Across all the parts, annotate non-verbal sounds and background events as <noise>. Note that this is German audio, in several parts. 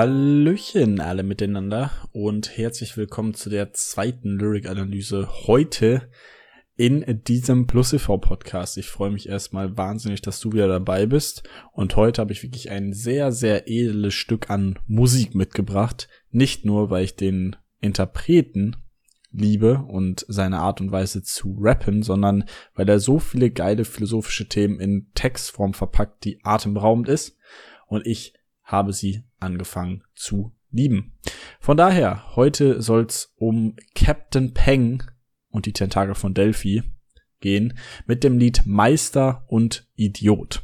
Hallöchen alle miteinander und herzlich willkommen zu der zweiten Lyric-Analyse heute in diesem Plus TV Podcast. Ich freue mich erstmal wahnsinnig, dass du wieder dabei bist und heute habe ich wirklich ein sehr, sehr edles Stück an Musik mitgebracht. Nicht nur, weil ich den Interpreten liebe und seine Art und Weise zu rappen, sondern weil er so viele geile philosophische Themen in Textform verpackt, die atemberaubend ist und ich habe sie angefangen zu lieben. Von daher, heute soll's um Captain Peng und die Tentakel von Delphi gehen mit dem Lied Meister und Idiot.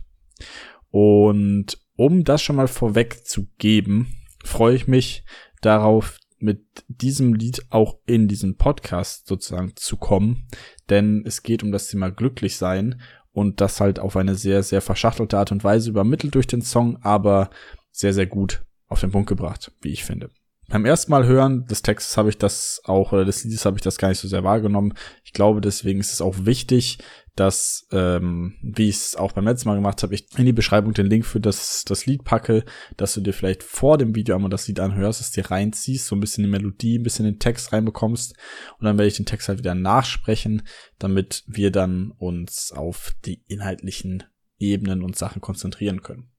Und um das schon mal vorweg zu geben, freue ich mich darauf, mit diesem Lied auch in diesen Podcast sozusagen zu kommen, denn es geht um das Thema glücklich sein und das halt auf eine sehr, sehr verschachtelte Art und Weise übermittelt durch den Song, aber sehr, sehr gut auf den Punkt gebracht, wie ich finde. Beim ersten Mal hören des Textes habe ich das auch, oder des Liedes habe ich das gar nicht so sehr wahrgenommen. Ich glaube, deswegen ist es auch wichtig, dass, ähm, wie ich es auch beim letzten Mal gemacht habe, ich in die Beschreibung den Link für das, das Lied packe, dass du dir vielleicht vor dem Video einmal das Lied anhörst, es dir reinziehst, so ein bisschen die Melodie, ein bisschen den Text reinbekommst und dann werde ich den Text halt wieder nachsprechen, damit wir dann uns auf die inhaltlichen Ebenen und Sachen konzentrieren können.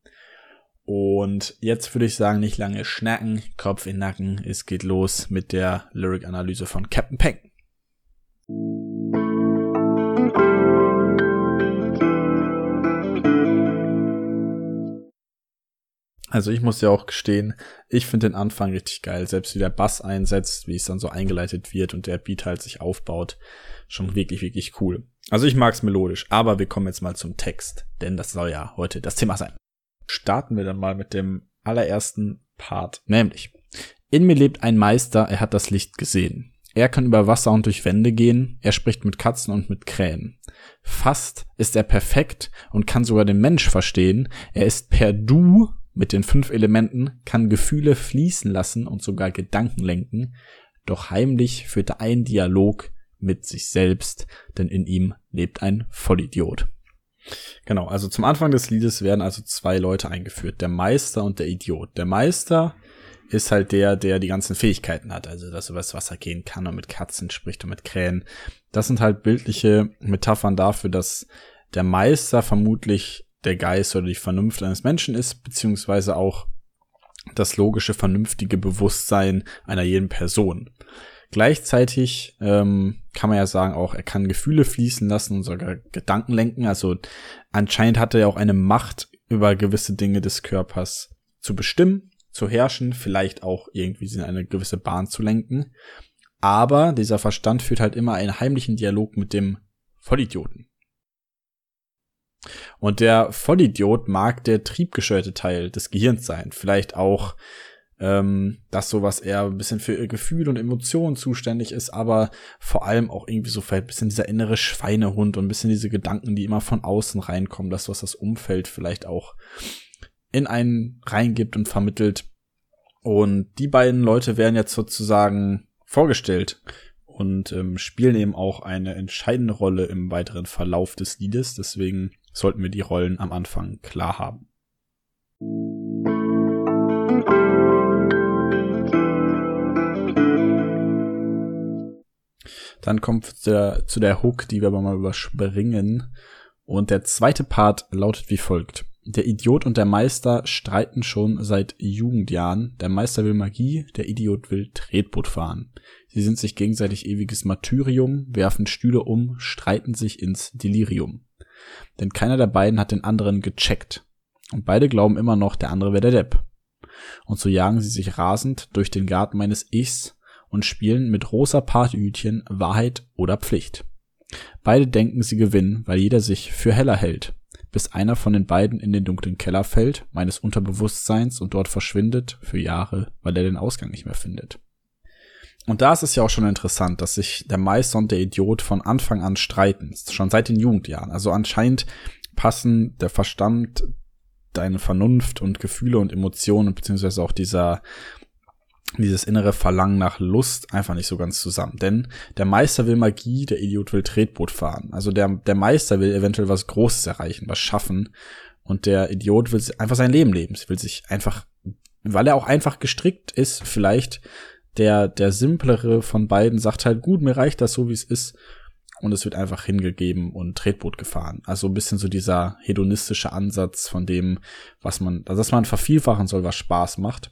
Und jetzt würde ich sagen, nicht lange schnacken, Kopf in Nacken, es geht los mit der Lyric-Analyse von Captain Peng. Also ich muss ja auch gestehen, ich finde den Anfang richtig geil. Selbst wie der Bass einsetzt, wie es dann so eingeleitet wird und der Beat halt sich aufbaut. Schon wirklich, wirklich cool. Also ich mag's melodisch, aber wir kommen jetzt mal zum Text, denn das soll ja heute das Thema sein starten wir dann mal mit dem allerersten Part, nämlich in mir lebt ein Meister, er hat das Licht gesehen. Er kann über Wasser und durch Wände gehen, er spricht mit Katzen und mit Krähen. Fast ist er perfekt und kann sogar den Mensch verstehen. Er ist per Du mit den fünf Elementen, kann Gefühle fließen lassen und sogar Gedanken lenken. Doch heimlich führt er einen Dialog mit sich selbst, denn in ihm lebt ein Vollidiot. Genau, also zum Anfang des Liedes werden also zwei Leute eingeführt, der Meister und der Idiot. Der Meister ist halt der, der die ganzen Fähigkeiten hat, also dass er übers Wasser gehen kann und mit Katzen spricht und mit Krähen. Das sind halt bildliche Metaphern dafür, dass der Meister vermutlich der Geist oder die Vernunft eines Menschen ist, beziehungsweise auch das logische, vernünftige Bewusstsein einer jeden Person. Gleichzeitig ähm, kann man ja sagen, auch er kann Gefühle fließen lassen und sogar Gedanken lenken. Also anscheinend hat er ja auch eine Macht über gewisse Dinge des Körpers zu bestimmen, zu herrschen, vielleicht auch irgendwie in eine gewisse Bahn zu lenken. Aber dieser Verstand führt halt immer einen heimlichen Dialog mit dem Vollidioten. Und der Vollidiot mag der triebgesteuerte Teil des Gehirns sein. Vielleicht auch ähm, dass sowas eher ein bisschen für Gefühl und Emotionen zuständig ist, aber vor allem auch irgendwie so vielleicht ein bisschen dieser innere Schweinehund und ein bisschen diese Gedanken, die immer von außen reinkommen, das, was das Umfeld vielleicht auch in einen reingibt und vermittelt. Und die beiden Leute werden jetzt sozusagen vorgestellt und ähm, spielen eben auch eine entscheidende Rolle im weiteren Verlauf des Liedes. Deswegen sollten wir die Rollen am Anfang klar haben. Dann kommt der, zu der Hook, die wir aber mal überspringen. Und der zweite Part lautet wie folgt. Der Idiot und der Meister streiten schon seit Jugendjahren. Der Meister will Magie, der Idiot will Tretboot fahren. Sie sind sich gegenseitig ewiges Martyrium, werfen Stühle um, streiten sich ins Delirium. Denn keiner der beiden hat den anderen gecheckt. Und beide glauben immer noch, der andere wäre der Depp. Und so jagen sie sich rasend durch den Garten meines Ichs, und spielen mit rosa Partyhütchen Wahrheit oder Pflicht. Beide denken, sie gewinnen, weil jeder sich für heller hält, bis einer von den beiden in den dunklen Keller fällt, meines Unterbewusstseins und dort verschwindet für Jahre, weil er den Ausgang nicht mehr findet. Und da ist es ja auch schon interessant, dass sich der Meister und der Idiot von Anfang an streiten, schon seit den Jugendjahren. Also anscheinend passen der Verstand, deine Vernunft und Gefühle und Emotionen, beziehungsweise auch dieser dieses innere Verlangen nach Lust einfach nicht so ganz zusammen. Denn der Meister will Magie, der Idiot will Tretboot fahren. Also der, der Meister will eventuell was Großes erreichen, was schaffen. Und der Idiot will einfach sein Leben leben. Sie will sich einfach weil er auch einfach gestrickt ist, vielleicht der, der simplere von beiden sagt halt, gut, mir reicht das so, wie es ist. Und es wird einfach hingegeben und Tretboot gefahren. Also ein bisschen so dieser hedonistische Ansatz von dem, was man, also dass man vervielfachen soll, was Spaß macht.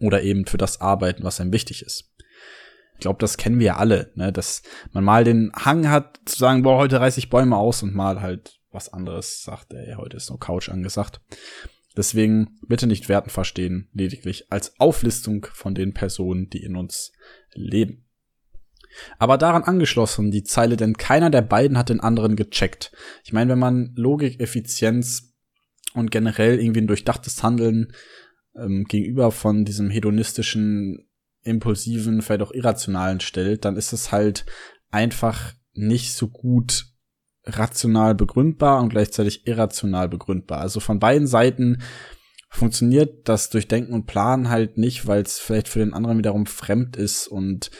Oder eben für das arbeiten, was einem wichtig ist. Ich glaube, das kennen wir ja alle, ne? dass man mal den Hang hat zu sagen, boah, heute reiße ich Bäume aus und mal halt was anderes sagt, ey, heute ist nur Couch angesagt. Deswegen bitte nicht Werten verstehen, lediglich als Auflistung von den Personen, die in uns leben. Aber daran angeschlossen die Zeile, denn keiner der beiden hat den anderen gecheckt. Ich meine, wenn man Logik, Effizienz und generell irgendwie ein durchdachtes Handeln ähm, gegenüber von diesem hedonistischen, impulsiven, vielleicht auch irrationalen stellt, dann ist es halt einfach nicht so gut rational begründbar und gleichzeitig irrational begründbar. Also von beiden Seiten funktioniert das Durchdenken und Planen halt nicht, weil es vielleicht für den anderen wiederum fremd ist und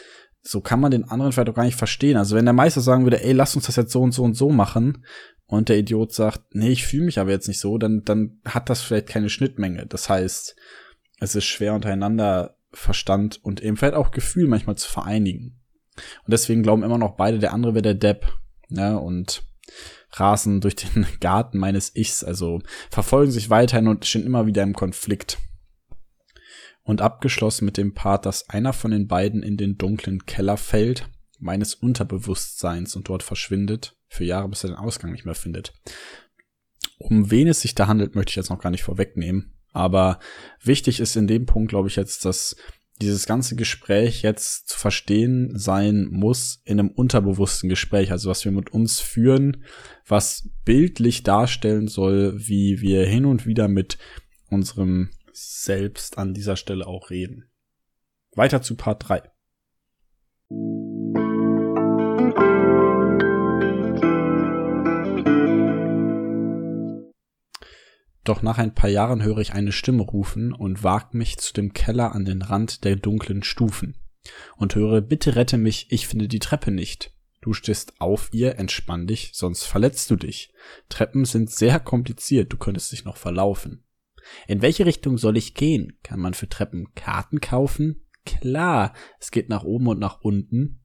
so kann man den anderen vielleicht auch gar nicht verstehen. Also wenn der Meister sagen würde, ey, lass uns das jetzt so und so und so machen und der Idiot sagt, nee, ich fühle mich aber jetzt nicht so, dann, dann hat das vielleicht keine Schnittmenge. Das heißt, es ist schwer untereinander Verstand und eben vielleicht auch Gefühl manchmal zu vereinigen. Und deswegen glauben immer noch beide, der andere wäre der Depp. Ne? und rasen durch den <laughs> Garten meines Ichs, also verfolgen sich weiterhin und stehen immer wieder im Konflikt. Und abgeschlossen mit dem Part, dass einer von den beiden in den dunklen Keller fällt, meines Unterbewusstseins und dort verschwindet, für Jahre bis er den Ausgang nicht mehr findet. Um wen es sich da handelt, möchte ich jetzt noch gar nicht vorwegnehmen. Aber wichtig ist in dem Punkt, glaube ich, jetzt, dass dieses ganze Gespräch jetzt zu verstehen sein muss in einem unterbewussten Gespräch, also was wir mit uns führen, was bildlich darstellen soll, wie wir hin und wieder mit unserem Selbst an dieser Stelle auch reden. Weiter zu Part 3. Doch nach ein paar Jahren höre ich eine Stimme rufen und wag mich zu dem Keller an den Rand der dunklen Stufen und höre, bitte rette mich, ich finde die Treppe nicht. Du stehst auf ihr, entspann dich, sonst verletzt du dich. Treppen sind sehr kompliziert, du könntest dich noch verlaufen. In welche Richtung soll ich gehen? Kann man für Treppen Karten kaufen? Klar, es geht nach oben und nach unten.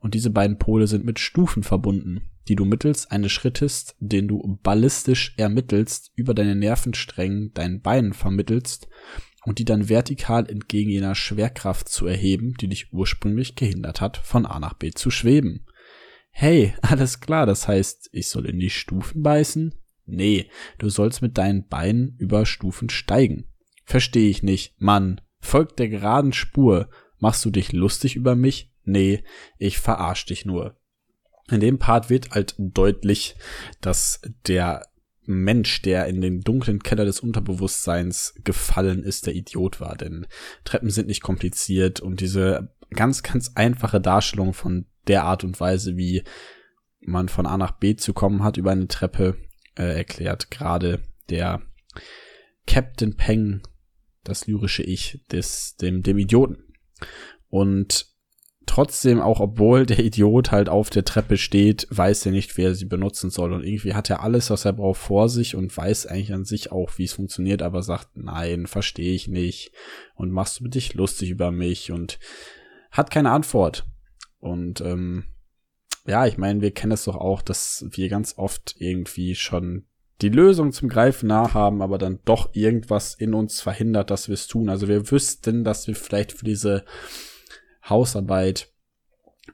Und diese beiden Pole sind mit Stufen verbunden die du mittels eines Schrittes, den du ballistisch ermittelst, über deine Nervensträngen deinen Beinen vermittelst und die dann vertikal entgegen jener Schwerkraft zu erheben, die dich ursprünglich gehindert hat, von A nach B zu schweben. Hey, <laughs> alles klar, das heißt, ich soll in die Stufen beißen? Nee, du sollst mit deinen Beinen über Stufen steigen. Versteh ich nicht, Mann. Folgt der geraden Spur. Machst du dich lustig über mich? Nee, ich verarsch dich nur. In dem Part wird halt deutlich, dass der Mensch, der in den dunklen Keller des Unterbewusstseins gefallen ist, der Idiot war. Denn Treppen sind nicht kompliziert und diese ganz, ganz einfache Darstellung von der Art und Weise, wie man von A nach B zu kommen hat über eine Treppe, äh, erklärt gerade der Captain Peng, das lyrische Ich des, dem, dem Idioten. Und trotzdem, auch obwohl der Idiot halt auf der Treppe steht, weiß er nicht, wer sie benutzen soll. Und irgendwie hat er alles, was er braucht, vor sich und weiß eigentlich an sich auch, wie es funktioniert, aber sagt, nein, verstehe ich nicht. Und machst du dich lustig über mich und hat keine Antwort. Und ähm, ja, ich meine, wir kennen es doch auch, dass wir ganz oft irgendwie schon die Lösung zum Greifen nah haben, aber dann doch irgendwas in uns verhindert, dass wir es tun. Also wir wüssten, dass wir vielleicht für diese Hausarbeit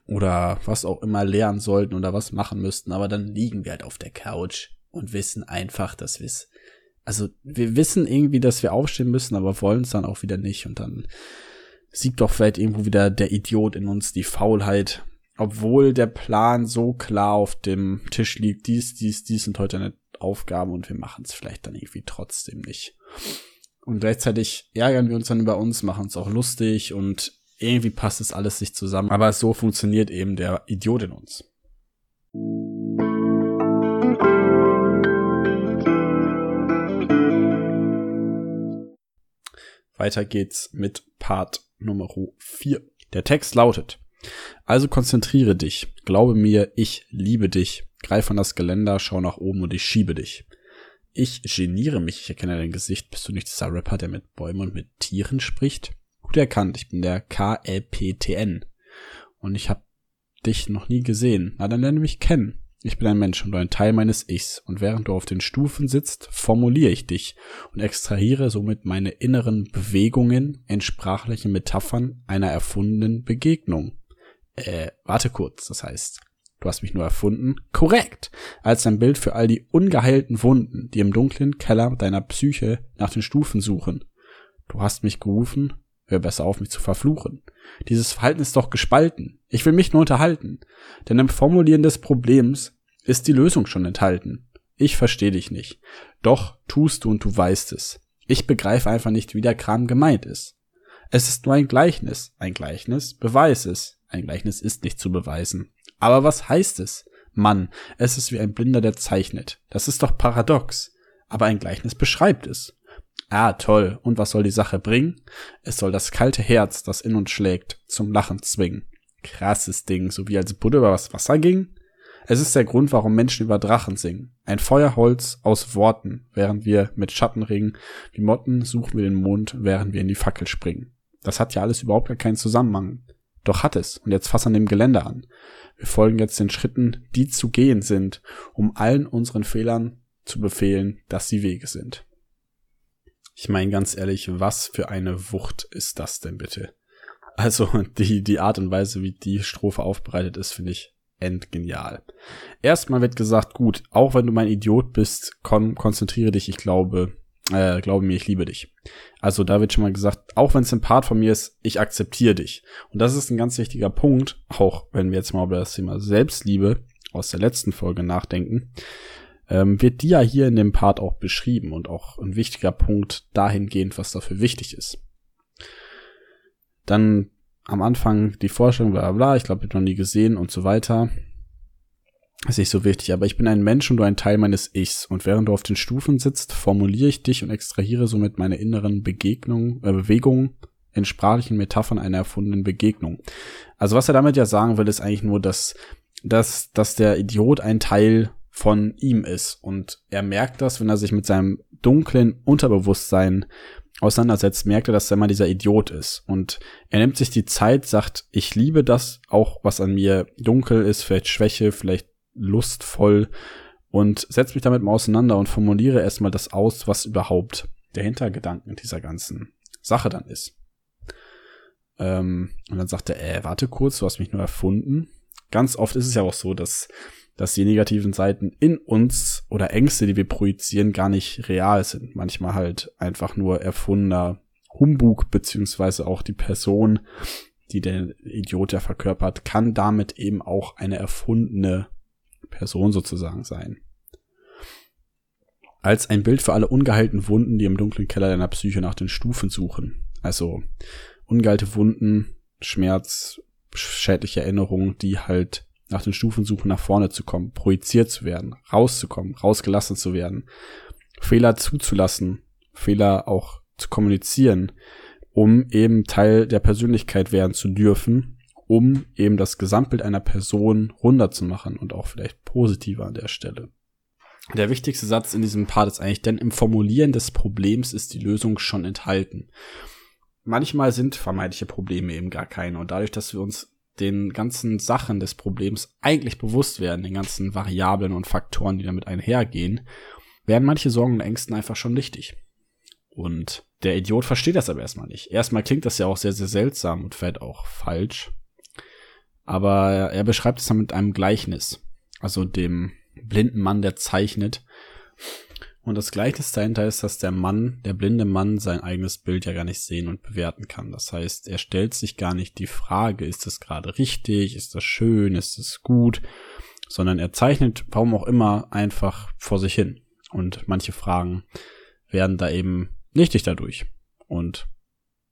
oder was auch immer lernen sollten oder was machen müssten, aber dann liegen wir halt auf der Couch und wissen einfach, dass wir es, also wir wissen irgendwie, dass wir aufstehen müssen, aber wollen es dann auch wieder nicht und dann siegt doch vielleicht irgendwo wieder der Idiot in uns, die Faulheit, obwohl der Plan so klar auf dem Tisch liegt, dies, dies, dies sind heute eine Aufgaben und wir machen es vielleicht dann irgendwie trotzdem nicht. Und gleichzeitig ärgern wir uns dann über uns, machen es auch lustig und irgendwie passt es alles sich zusammen. Aber so funktioniert eben der Idiot in uns. Weiter geht's mit Part Nummer 4. Der Text lautet, also konzentriere dich, glaube mir, ich liebe dich, greif an das Geländer, schau nach oben und ich schiebe dich. Ich geniere mich, ich erkenne dein Gesicht. Bist du nicht dieser Rapper, der mit Bäumen und mit Tieren spricht? Gut erkannt, ich bin der KLPTN. Und ich habe dich noch nie gesehen. Na, dann lerne mich kennen. Ich bin ein Mensch und ein Teil meines Ichs, und während du auf den Stufen sitzt, formuliere ich dich und extrahiere somit meine inneren Bewegungen in sprachlichen Metaphern einer erfundenen Begegnung. Äh, warte kurz, das heißt, du hast mich nur erfunden? Korrekt! Als ein Bild für all die ungeheilten Wunden, die im dunklen Keller deiner Psyche nach den Stufen suchen. Du hast mich gerufen, hör besser auf, mich zu verfluchen. Dieses Verhalten ist doch gespalten. Ich will mich nur unterhalten. Denn im Formulieren des Problems ist die Lösung schon enthalten. Ich verstehe dich nicht. Doch tust du und du weißt es. Ich begreife einfach nicht, wie der Kram gemeint ist. Es ist nur ein Gleichnis. Ein Gleichnis beweis es. Ein Gleichnis ist nicht zu beweisen. Aber was heißt es? Mann, es ist wie ein Blinder, der zeichnet. Das ist doch paradox. Aber ein Gleichnis beschreibt es. Ah, toll. Und was soll die Sache bringen? Es soll das kalte Herz, das in uns schlägt, zum Lachen zwingen. Krasses Ding, so wie als Buddha über das Wasser ging. Es ist der Grund, warum Menschen über Drachen singen. Ein Feuerholz aus Worten, während wir mit Schattenringen wie Motten suchen wir den Mond, während wir in die Fackel springen. Das hat ja alles überhaupt gar keinen Zusammenhang. Doch hat es. Und jetzt fass an dem Gelände an. Wir folgen jetzt den Schritten, die zu gehen sind, um allen unseren Fehlern zu befehlen, dass sie Wege sind. Ich meine ganz ehrlich, was für eine Wucht ist das denn bitte? Also <laughs> die, die Art und Weise, wie die Strophe aufbereitet ist, finde ich endgenial. Erstmal wird gesagt, gut, auch wenn du mein Idiot bist, komm, konzentriere dich, ich glaube, äh, glaube mir, ich liebe dich. Also da wird schon mal gesagt, auch wenn es ein Part von mir ist, ich akzeptiere dich. Und das ist ein ganz wichtiger Punkt, auch wenn wir jetzt mal über das Thema Selbstliebe aus der letzten Folge nachdenken ähm, wird die ja hier in dem Part auch beschrieben und auch ein wichtiger Punkt dahingehend, was dafür wichtig ist. Dann am Anfang die Vorstellung, bla bla, ich glaube, wird noch nie gesehen und so weiter. Ist nicht so wichtig, aber ich bin ein Mensch und du ein Teil meines Ichs. Und während du auf den Stufen sitzt, formuliere ich dich und extrahiere somit meine inneren Begegnungen, äh, Bewegungen in sprachlichen Metaphern einer erfundenen Begegnung. Also was er damit ja sagen will, ist eigentlich nur, dass, dass, dass der Idiot ein Teil von ihm ist. Und er merkt das, wenn er sich mit seinem dunklen Unterbewusstsein auseinandersetzt, merkt er, dass er mal dieser Idiot ist. Und er nimmt sich die Zeit, sagt, ich liebe das, auch was an mir dunkel ist, vielleicht Schwäche, vielleicht lustvoll und setzt mich damit mal auseinander und formuliere erstmal das aus, was überhaupt der Hintergedanken dieser ganzen Sache dann ist. Ähm, und dann sagt er, äh, warte kurz, du hast mich nur erfunden. Ganz oft ist es ja auch so, dass dass die negativen Seiten in uns oder Ängste, die wir projizieren, gar nicht real sind. Manchmal halt einfach nur erfundener Humbug, beziehungsweise auch die Person, die der Idiot ja verkörpert, kann damit eben auch eine erfundene Person sozusagen sein. Als ein Bild für alle ungeheilten Wunden, die im dunklen Keller deiner Psyche nach den Stufen suchen. Also ungeheilte Wunden, Schmerz, schädliche Erinnerungen, die halt nach den Stufen suchen, nach vorne zu kommen, projiziert zu werden, rauszukommen, rausgelassen zu werden, Fehler zuzulassen, Fehler auch zu kommunizieren, um eben Teil der Persönlichkeit werden zu dürfen, um eben das Gesamtbild einer Person runterzumachen und auch vielleicht positiver an der Stelle. Der wichtigste Satz in diesem Part ist eigentlich, denn im Formulieren des Problems ist die Lösung schon enthalten. Manchmal sind vermeintliche Probleme eben gar keine und dadurch, dass wir uns den ganzen Sachen des Problems eigentlich bewusst werden, den ganzen Variablen und Faktoren, die damit einhergehen, werden manche Sorgen und Ängsten einfach schon nichtig. Und der Idiot versteht das aber erstmal nicht. Erstmal klingt das ja auch sehr, sehr seltsam und vielleicht auch falsch. Aber er beschreibt es dann mit einem Gleichnis. Also dem blinden Mann, der zeichnet und das Gleichnis dahinter ist, dass der Mann, der blinde Mann, sein eigenes Bild ja gar nicht sehen und bewerten kann. Das heißt, er stellt sich gar nicht die Frage, ist das gerade richtig, ist das schön, ist das gut, sondern er zeichnet, warum auch immer, einfach vor sich hin. Und manche Fragen werden da eben nichtig dadurch und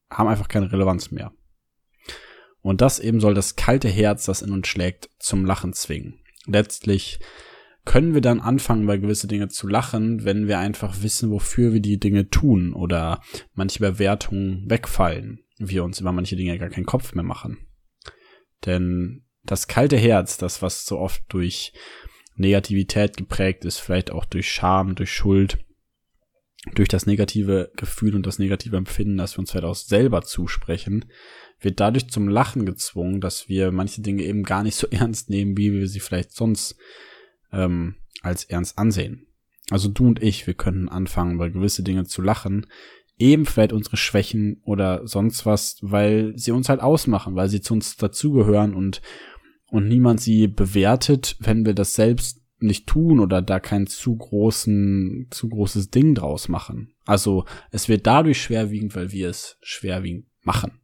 haben einfach keine Relevanz mehr. Und das eben soll das kalte Herz, das in uns schlägt, zum Lachen zwingen. Letztlich können wir dann anfangen, bei gewisse Dinge zu lachen, wenn wir einfach wissen, wofür wir die Dinge tun oder manche Bewertungen wegfallen, wir uns über manche Dinge gar keinen Kopf mehr machen. Denn das kalte Herz, das was so oft durch Negativität geprägt ist, vielleicht auch durch Scham, durch Schuld, durch das negative Gefühl und das negative Empfinden, das wir uns vielleicht auch selber zusprechen, wird dadurch zum Lachen gezwungen, dass wir manche Dinge eben gar nicht so <laughs> ernst nehmen, wie wir sie vielleicht sonst ähm, als ernst ansehen. Also du und ich, wir können anfangen, über gewisse Dinge zu lachen, eben vielleicht unsere Schwächen oder sonst was, weil sie uns halt ausmachen, weil sie zu uns dazugehören und und niemand sie bewertet, wenn wir das selbst nicht tun oder da kein zu großen, zu großes Ding draus machen. Also es wird dadurch schwerwiegend, weil wir es schwerwiegend machen.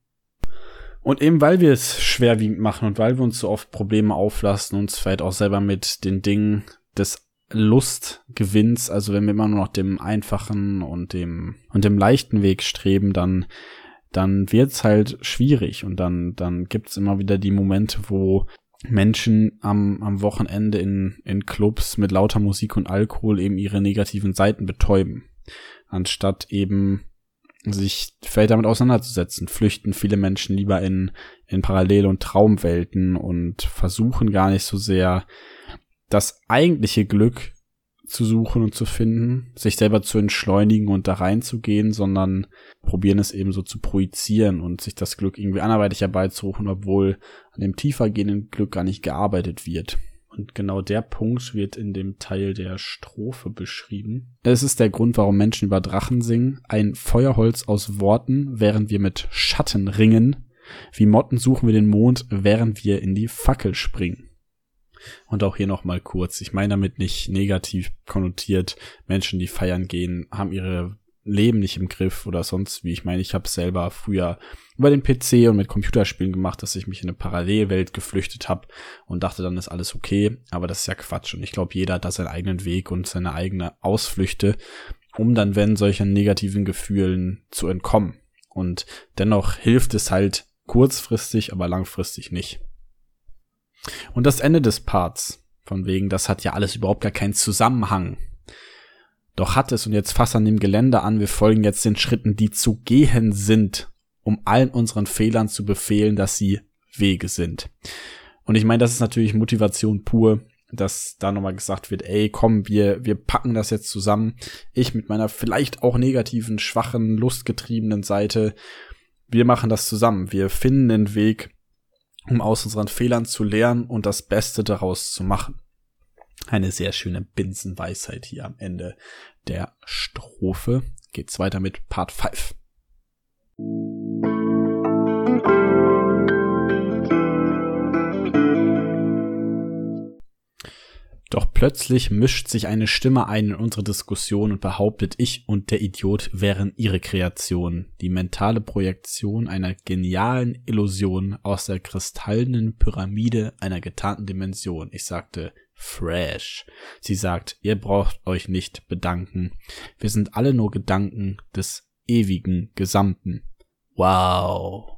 Und eben weil wir es schwerwiegend machen und weil wir uns so oft Probleme auflassen, uns vielleicht auch selber mit den Dingen des Lustgewinns, also wenn wir immer nur noch dem einfachen und dem und dem leichten Weg streben, dann dann wird's halt schwierig und dann dann gibt's immer wieder die Momente, wo Menschen am, am Wochenende in, in Clubs mit lauter Musik und Alkohol eben ihre negativen Seiten betäuben. Anstatt eben sich vielleicht damit auseinanderzusetzen, flüchten viele Menschen lieber in, in Parallel- und Traumwelten und versuchen gar nicht so sehr das eigentliche Glück zu suchen und zu finden, sich selber zu entschleunigen und da reinzugehen, sondern probieren es eben so zu projizieren und sich das Glück irgendwie anderweitig herbeizurufen, obwohl an dem tiefer gehenden Glück gar nicht gearbeitet wird. Und genau der Punkt wird in dem Teil der Strophe beschrieben. Es ist der Grund, warum Menschen über Drachen singen. Ein Feuerholz aus Worten, während wir mit Schatten ringen. Wie Motten suchen wir den Mond, während wir in die Fackel springen. Und auch hier nochmal kurz. Ich meine damit nicht negativ konnotiert. Menschen, die feiern gehen, haben ihre Leben nicht im Griff oder sonst wie. Ich meine, ich habe selber früher über den PC und mit Computerspielen gemacht, dass ich mich in eine Parallelwelt geflüchtet habe und dachte, dann ist alles okay. Aber das ist ja Quatsch. Und ich glaube, jeder hat da seinen eigenen Weg und seine eigene Ausflüchte, um dann, wenn solchen negativen Gefühlen zu entkommen. Und dennoch hilft es halt kurzfristig, aber langfristig nicht. Und das Ende des Parts, von wegen, das hat ja alles überhaupt gar keinen Zusammenhang. Doch hat es und jetzt fass an dem Gelände an, wir folgen jetzt den Schritten, die zu gehen sind, um allen unseren Fehlern zu befehlen, dass sie Wege sind. Und ich meine, das ist natürlich Motivation pur, dass da nochmal gesagt wird, ey, komm, wir, wir packen das jetzt zusammen. Ich mit meiner vielleicht auch negativen, schwachen, lustgetriebenen Seite, wir machen das zusammen. Wir finden den Weg, um aus unseren Fehlern zu lernen und das Beste daraus zu machen. Eine sehr schöne Binsenweisheit hier am Ende der Strophe. Geht's weiter mit Part 5. Doch plötzlich mischt sich eine Stimme ein in unsere Diskussion und behauptet, ich und der Idiot wären ihre Kreation, die mentale Projektion einer genialen Illusion aus der kristallenen Pyramide einer getarnten Dimension. Ich sagte, fresh. Sie sagt, ihr braucht euch nicht bedanken. Wir sind alle nur Gedanken des ewigen Gesamten. Wow.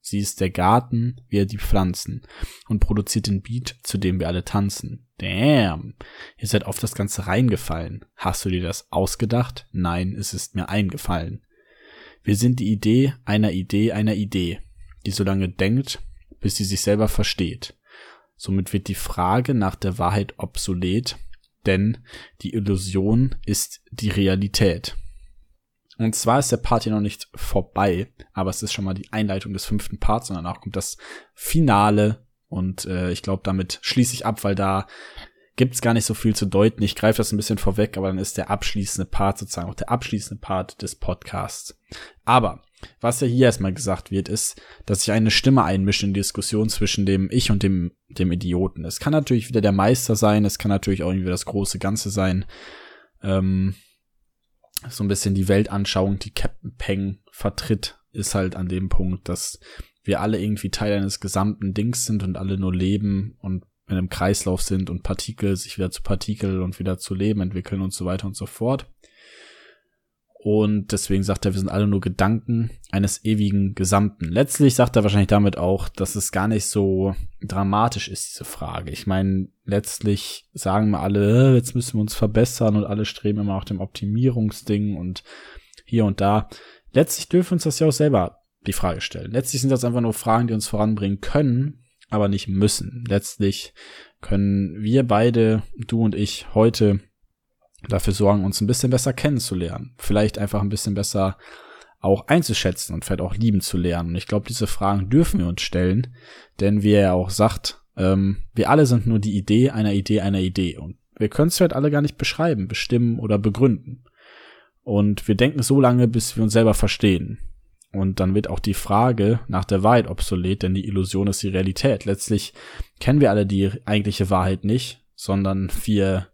Sie ist der Garten, wir die Pflanzen und produziert den Beat, zu dem wir alle tanzen. Damn, ihr seid auf das Ganze reingefallen. Hast du dir das ausgedacht? Nein, es ist mir eingefallen. Wir sind die Idee einer Idee einer Idee, die so lange denkt, bis sie sich selber versteht. Somit wird die Frage nach der Wahrheit obsolet, denn die Illusion ist die Realität. Und zwar ist der Part hier noch nicht vorbei, aber es ist schon mal die Einleitung des fünften Parts und danach kommt das Finale und äh, ich glaube, damit schließe ich ab, weil da gibt's gar nicht so viel zu deuten. Ich greife das ein bisschen vorweg, aber dann ist der abschließende Part sozusagen auch der abschließende Part des Podcasts. Aber was ja hier erstmal gesagt wird, ist, dass sich eine Stimme einmischt in die Diskussion zwischen dem Ich und dem, dem Idioten. Es kann natürlich wieder der Meister sein, es kann natürlich auch irgendwie das große Ganze sein. Ähm, so ein bisschen die Weltanschauung, die Captain Peng vertritt, ist halt an dem Punkt, dass wir alle irgendwie Teil eines gesamten Dings sind und alle nur leben und in einem Kreislauf sind und Partikel sich wieder zu Partikel und wieder zu Leben entwickeln und so weiter und so fort. Und deswegen sagt er, wir sind alle nur Gedanken eines ewigen Gesamten. Letztlich sagt er wahrscheinlich damit auch, dass es gar nicht so dramatisch ist, diese Frage. Ich meine, letztlich sagen wir alle, äh, jetzt müssen wir uns verbessern und alle streben immer nach dem Optimierungsding und hier und da. Letztlich dürfen wir uns das ja auch selber die Frage stellen. Letztlich sind das einfach nur Fragen, die uns voranbringen können, aber nicht müssen. Letztlich können wir beide, du und ich, heute dafür sorgen, uns ein bisschen besser kennenzulernen. Vielleicht einfach ein bisschen besser auch einzuschätzen und vielleicht auch lieben zu lernen. Und ich glaube, diese Fragen dürfen wir uns stellen, denn wie er auch sagt, ähm, wir alle sind nur die Idee einer Idee einer Idee. Und wir können es halt alle gar nicht beschreiben, bestimmen oder begründen. Und wir denken so lange, bis wir uns selber verstehen. Und dann wird auch die Frage nach der Wahrheit obsolet, denn die Illusion ist die Realität. Letztlich kennen wir alle die eigentliche Wahrheit nicht, sondern wir,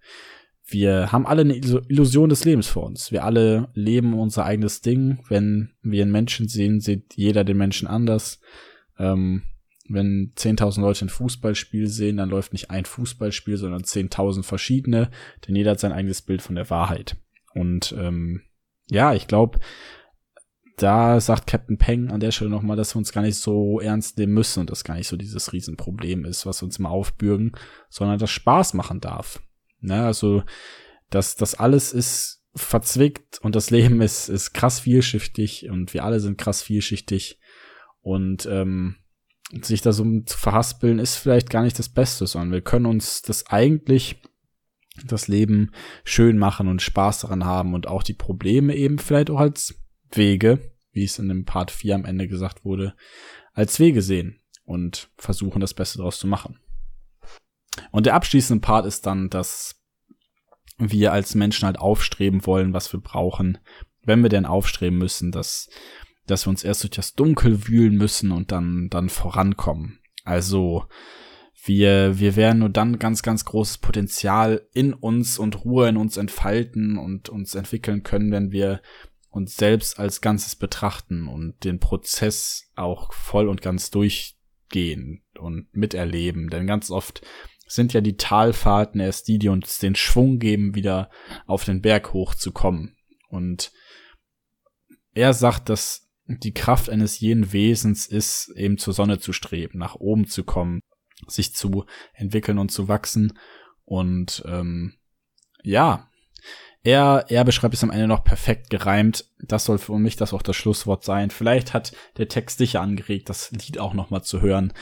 wir haben alle eine Illusion des Lebens vor uns. Wir alle leben unser eigenes Ding. Wenn wir einen Menschen sehen, sieht jeder den Menschen anders. Ähm, wenn 10.000 Leute ein Fußballspiel sehen, dann läuft nicht ein Fußballspiel, sondern 10.000 verschiedene, denn jeder hat sein eigenes Bild von der Wahrheit. Und ähm, ja, ich glaube, da sagt Captain Peng an der Stelle nochmal, dass wir uns gar nicht so ernst nehmen müssen und das gar nicht so dieses Riesenproblem ist, was uns immer aufbürgen, sondern das Spaß machen darf. Ne, also, dass das alles ist verzwickt und das Leben ist, ist krass vielschichtig und wir alle sind krass vielschichtig und ähm, sich da so zu verhaspeln ist vielleicht gar nicht das Beste, sondern wir können uns das eigentlich das Leben schön machen und Spaß daran haben und auch die Probleme eben vielleicht auch als Wege, wie es in dem Part 4 am Ende gesagt wurde, als Wege sehen und versuchen, das Beste daraus zu machen. Und der abschließende Part ist dann, dass wir als Menschen halt aufstreben wollen, was wir brauchen, wenn wir denn aufstreben müssen, dass, dass wir uns erst durch das Dunkel wühlen müssen und dann, dann vorankommen. Also, wir, wir werden nur dann ganz, ganz großes Potenzial in uns und Ruhe in uns entfalten und uns entwickeln können, wenn wir uns selbst als Ganzes betrachten und den Prozess auch voll und ganz durchgehen und miterleben. Denn ganz oft sind ja die Talfahrten erst die, die uns den Schwung geben, wieder auf den Berg hochzukommen. Und er sagt, dass die Kraft eines jeden Wesens ist, eben zur Sonne zu streben, nach oben zu kommen, sich zu entwickeln und zu wachsen. Und ähm, ja, er, er beschreibt es am Ende noch perfekt gereimt. Das soll für mich das auch das Schlusswort sein. Vielleicht hat der Text sicher angeregt, das Lied auch noch mal zu hören.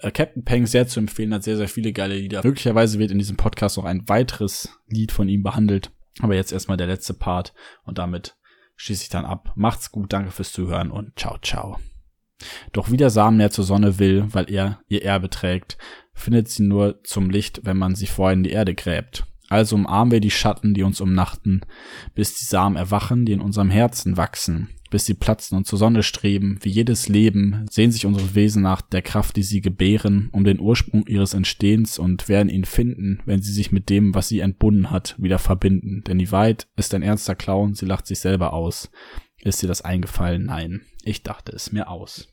Äh, Captain Peng sehr zu empfehlen, hat sehr, sehr viele geile Lieder. Möglicherweise wird in diesem Podcast noch ein weiteres Lied von ihm behandelt. Aber jetzt erstmal der letzte Part und damit schließe ich dann ab. Macht's gut, danke fürs Zuhören und ciao, ciao. Doch wie der Samen näher zur Sonne will, weil er ihr Erbe trägt, findet sie nur zum Licht, wenn man sie vorher in die Erde gräbt. Also umarmen wir die Schatten, die uns umnachten, bis die Samen erwachen, die in unserem Herzen wachsen, bis sie platzen und zur Sonne streben. Wie jedes Leben sehen sich unsere Wesen nach der Kraft, die sie gebären, um den Ursprung ihres Entstehens und werden ihn finden, wenn sie sich mit dem, was sie entbunden hat, wieder verbinden. Denn die Wahrheit ist ein ernster Clown, sie lacht sich selber aus. Ist dir das eingefallen? Nein, ich dachte es mir aus.